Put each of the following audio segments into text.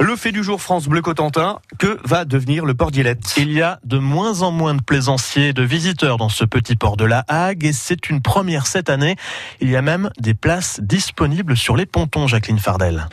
Le fait du jour France Bleu Cotentin, que va devenir le port d'Illette Il y a de moins en moins de plaisanciers de visiteurs dans ce petit port de la Hague et c'est une première cette année. Il y a même des places disponibles sur les pontons, Jacqueline Fardel.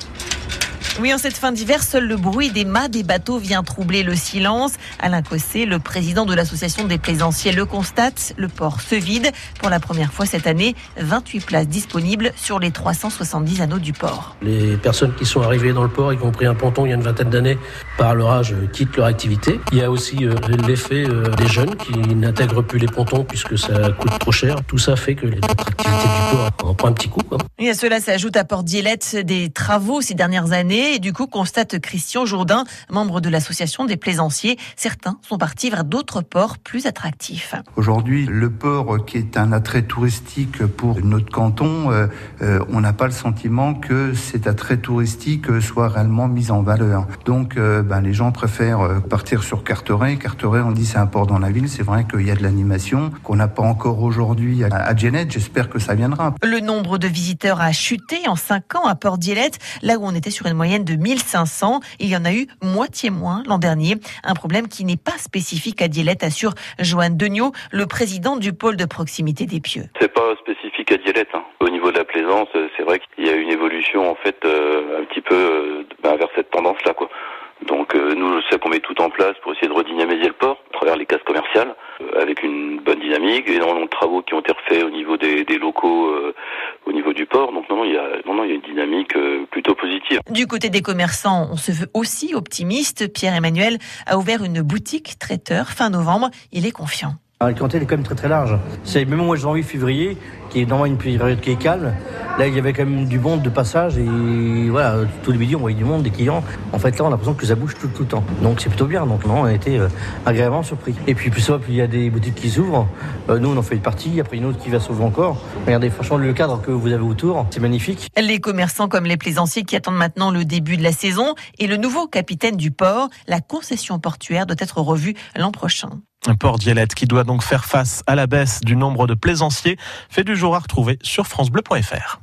Oui, en cette fin d'hiver, seul le bruit des mâts des bateaux vient troubler le silence. Alain Cossé, le président de l'association des plaisanciers, le constate. Le port se vide. Pour la première fois cette année, 28 places disponibles sur les 370 anneaux du port. Les personnes qui sont arrivées dans le port, y compris un ponton il y a une vingtaine d'années, par leur âge, quittent leur activité. Il y a aussi euh, l'effet euh, des jeunes qui n'intègrent plus les pontons puisque ça coûte trop cher. Tout ça fait que activités du port en prennent un petit coup. Quoi. Et à cela s'ajoute à Port Dielette des travaux ces dernières années et du coup, constate Christian Jourdain, membre de l'association des plaisanciers, certains sont partis vers d'autres ports plus attractifs. Aujourd'hui, le port qui est un attrait touristique pour notre canton, euh, euh, on n'a pas le sentiment que cet attrait touristique soit réellement mis en valeur. Donc, euh, ben, les gens préfèrent partir sur Carteret. Carteret, on dit c'est un port dans la ville. C'est vrai qu'il y a de l'animation qu'on n'a pas encore aujourd'hui à, à J'espère que ça viendra. Le nombre de visiteurs a chuté en 5 ans à Port Dielette, là où on était sur une moyenne de 1500. Il y en a eu moitié moins l'an dernier. Un problème qui n'est pas spécifique à Dielette, assure Joanne Degnaud, le président du pôle de proximité des Pieux. C'est pas spécifique à Dielette. Hein. Au niveau de la plaisance, c'est vrai qu'il y a une évolution en fait euh, un petit peu euh, ben, vers cette tendance-là. quoi. Donc euh, nous, c'est qu'on met tout en place pour essayer de redynamiser le port à travers les cases commerciales, avec une bonne dynamique, énormément de travaux qui ont été refaits au niveau des, des locaux, au niveau Donc non, il y a, non, non, il y a une dynamique plutôt positive. Du côté des commerçants, on se veut aussi optimiste. Pierre-Emmanuel a ouvert une boutique traiteur fin novembre. Il est confiant. La clientèle est quand même très très large. C'est même au mois de janvier, février, qui est normalement une période qui est calme. Là, il y avait quand même du monde de passage et voilà, tous les midis, on voyait du monde, des clients. En fait, là, on a l'impression que ça bouge tout, le temps. Donc, c'est plutôt bien. Donc, non, on a été euh, agréablement surpris. Et puis, plus ça, puis il y a des boutiques qui s'ouvrent. Euh, nous, on en fait une partie. Après, une autre qui va s'ouvrir encore. Regardez, franchement, le cadre que vous avez autour, c'est magnifique. Les commerçants comme les plaisanciers qui attendent maintenant le début de la saison et le nouveau capitaine du port, la concession portuaire doit être revue l'an prochain. Un port d'Yalette qui doit donc faire face à la baisse du nombre de plaisanciers fait du jour à retrouver sur francebleu.fr.